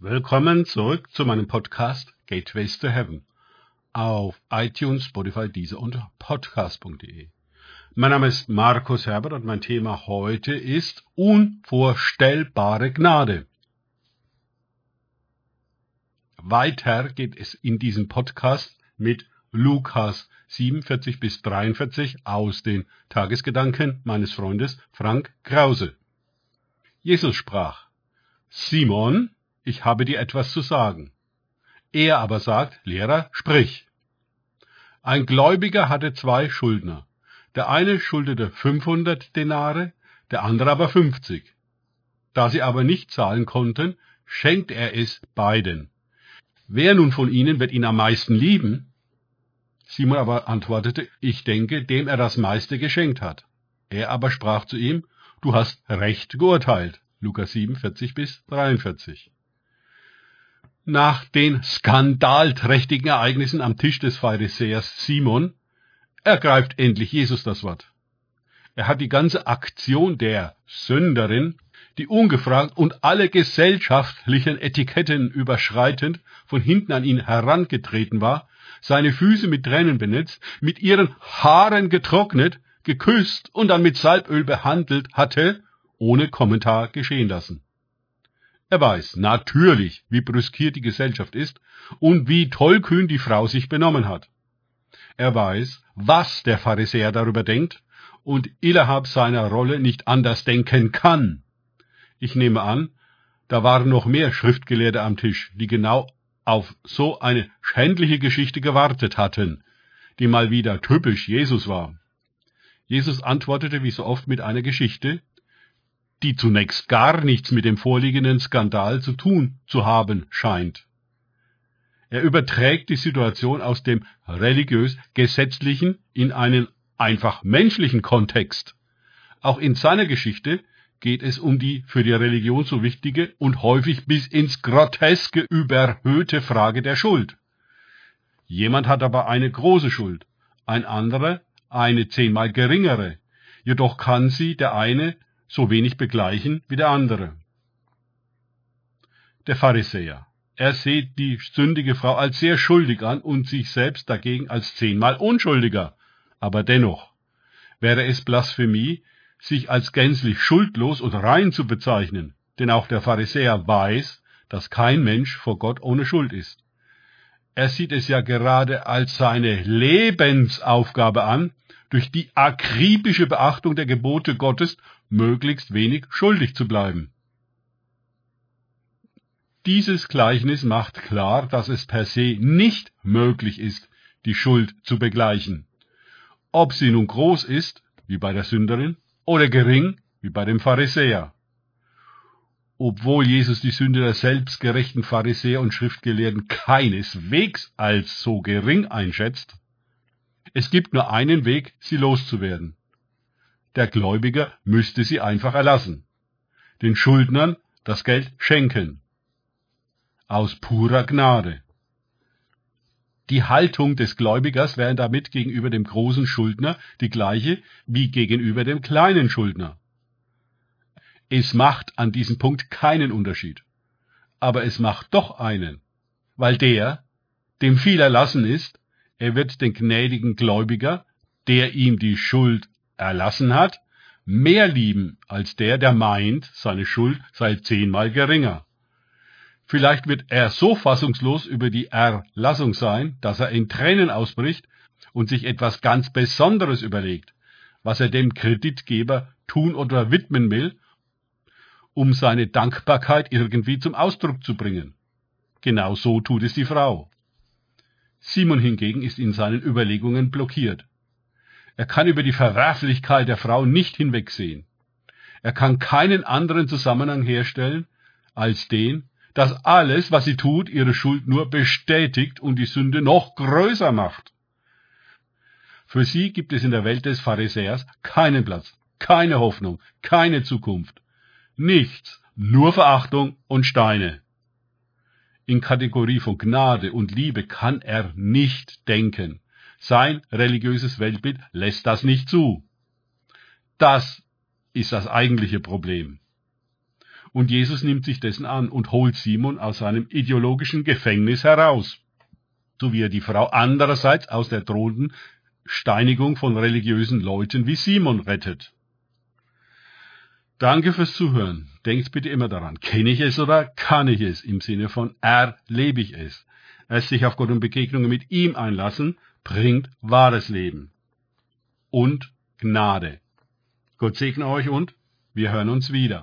Willkommen zurück zu meinem Podcast Gateways to Heaven auf iTunes, Spotify, Deezer und Podcast.de. Mein Name ist Markus Herbert und mein Thema heute ist unvorstellbare Gnade. Weiter geht es in diesem Podcast mit Lukas 47 bis 43 aus den Tagesgedanken meines Freundes Frank Krause. Jesus sprach, Simon, ich habe dir etwas zu sagen. Er aber sagt, Lehrer, sprich. Ein Gläubiger hatte zwei Schuldner. Der eine schuldete 500 Denare, der andere aber 50. Da sie aber nicht zahlen konnten, schenkt er es beiden. Wer nun von ihnen wird ihn am meisten lieben? Simon aber antwortete, ich denke, dem er das meiste geschenkt hat. Er aber sprach zu ihm, du hast recht geurteilt. Lukas 7, 40 bis 43. Nach den skandalträchtigen Ereignissen am Tisch des Pharisäers Simon ergreift endlich Jesus das Wort. Er hat die ganze Aktion der Sünderin, die ungefragt und alle gesellschaftlichen Etiketten überschreitend von hinten an ihn herangetreten war, seine Füße mit Tränen benetzt, mit ihren Haaren getrocknet, geküsst und dann mit Salböl behandelt hatte, ohne Kommentar geschehen lassen. Er weiß natürlich, wie brüskiert die Gesellschaft ist und wie tollkühn die Frau sich benommen hat. Er weiß, was der Pharisäer darüber denkt und innerhalb seiner Rolle nicht anders denken kann. Ich nehme an, da waren noch mehr Schriftgelehrte am Tisch, die genau auf so eine schändliche Geschichte gewartet hatten, die mal wieder typisch Jesus war. Jesus antwortete wie so oft mit einer Geschichte, die zunächst gar nichts mit dem vorliegenden Skandal zu tun zu haben scheint. Er überträgt die Situation aus dem religiös-gesetzlichen in einen einfach menschlichen Kontext. Auch in seiner Geschichte geht es um die für die Religion so wichtige und häufig bis ins Groteske überhöhte Frage der Schuld. Jemand hat aber eine große Schuld, ein anderer eine zehnmal geringere, jedoch kann sie der eine so wenig begleichen wie der andere. Der Pharisäer. Er sieht die sündige Frau als sehr schuldig an und sich selbst dagegen als zehnmal unschuldiger. Aber dennoch wäre es Blasphemie, sich als gänzlich schuldlos und rein zu bezeichnen, denn auch der Pharisäer weiß, dass kein Mensch vor Gott ohne Schuld ist. Er sieht es ja gerade als seine Lebensaufgabe an, durch die akribische Beachtung der Gebote Gottes möglichst wenig schuldig zu bleiben. Dieses Gleichnis macht klar, dass es per se nicht möglich ist, die Schuld zu begleichen. Ob sie nun groß ist, wie bei der Sünderin, oder gering, wie bei dem Pharisäer. Obwohl Jesus die Sünde der selbstgerechten Pharisäer und Schriftgelehrten keineswegs als so gering einschätzt, es gibt nur einen Weg, sie loszuwerden. Der Gläubiger müsste sie einfach erlassen. Den Schuldnern das Geld schenken. Aus purer Gnade. Die Haltung des Gläubigers wäre damit gegenüber dem großen Schuldner die gleiche wie gegenüber dem kleinen Schuldner. Es macht an diesem Punkt keinen Unterschied. Aber es macht doch einen, weil der, dem viel erlassen ist, er wird den gnädigen Gläubiger, der ihm die Schuld erlassen hat, mehr lieben als der, der meint, seine Schuld sei zehnmal geringer. Vielleicht wird er so fassungslos über die Erlassung sein, dass er in Tränen ausbricht und sich etwas ganz Besonderes überlegt, was er dem Kreditgeber tun oder widmen will, um seine Dankbarkeit irgendwie zum Ausdruck zu bringen. Genau so tut es die Frau. Simon hingegen ist in seinen Überlegungen blockiert. Er kann über die Verwerflichkeit der Frau nicht hinwegsehen. Er kann keinen anderen Zusammenhang herstellen als den, dass alles, was sie tut, ihre Schuld nur bestätigt und die Sünde noch größer macht. Für sie gibt es in der Welt des Pharisäers keinen Platz, keine Hoffnung, keine Zukunft. Nichts, nur Verachtung und Steine. In Kategorie von Gnade und Liebe kann er nicht denken. Sein religiöses Weltbild lässt das nicht zu. Das ist das eigentliche Problem. Und Jesus nimmt sich dessen an und holt Simon aus seinem ideologischen Gefängnis heraus, so wie er die Frau andererseits aus der drohenden Steinigung von religiösen Leuten wie Simon rettet. Danke fürs Zuhören. Denkt bitte immer daran, kenne ich es oder kann ich es? Im Sinne von erlebe ich es. Es sich auf Gott und Begegnungen mit ihm einlassen, bringt wahres Leben. Und Gnade. Gott segne euch und wir hören uns wieder.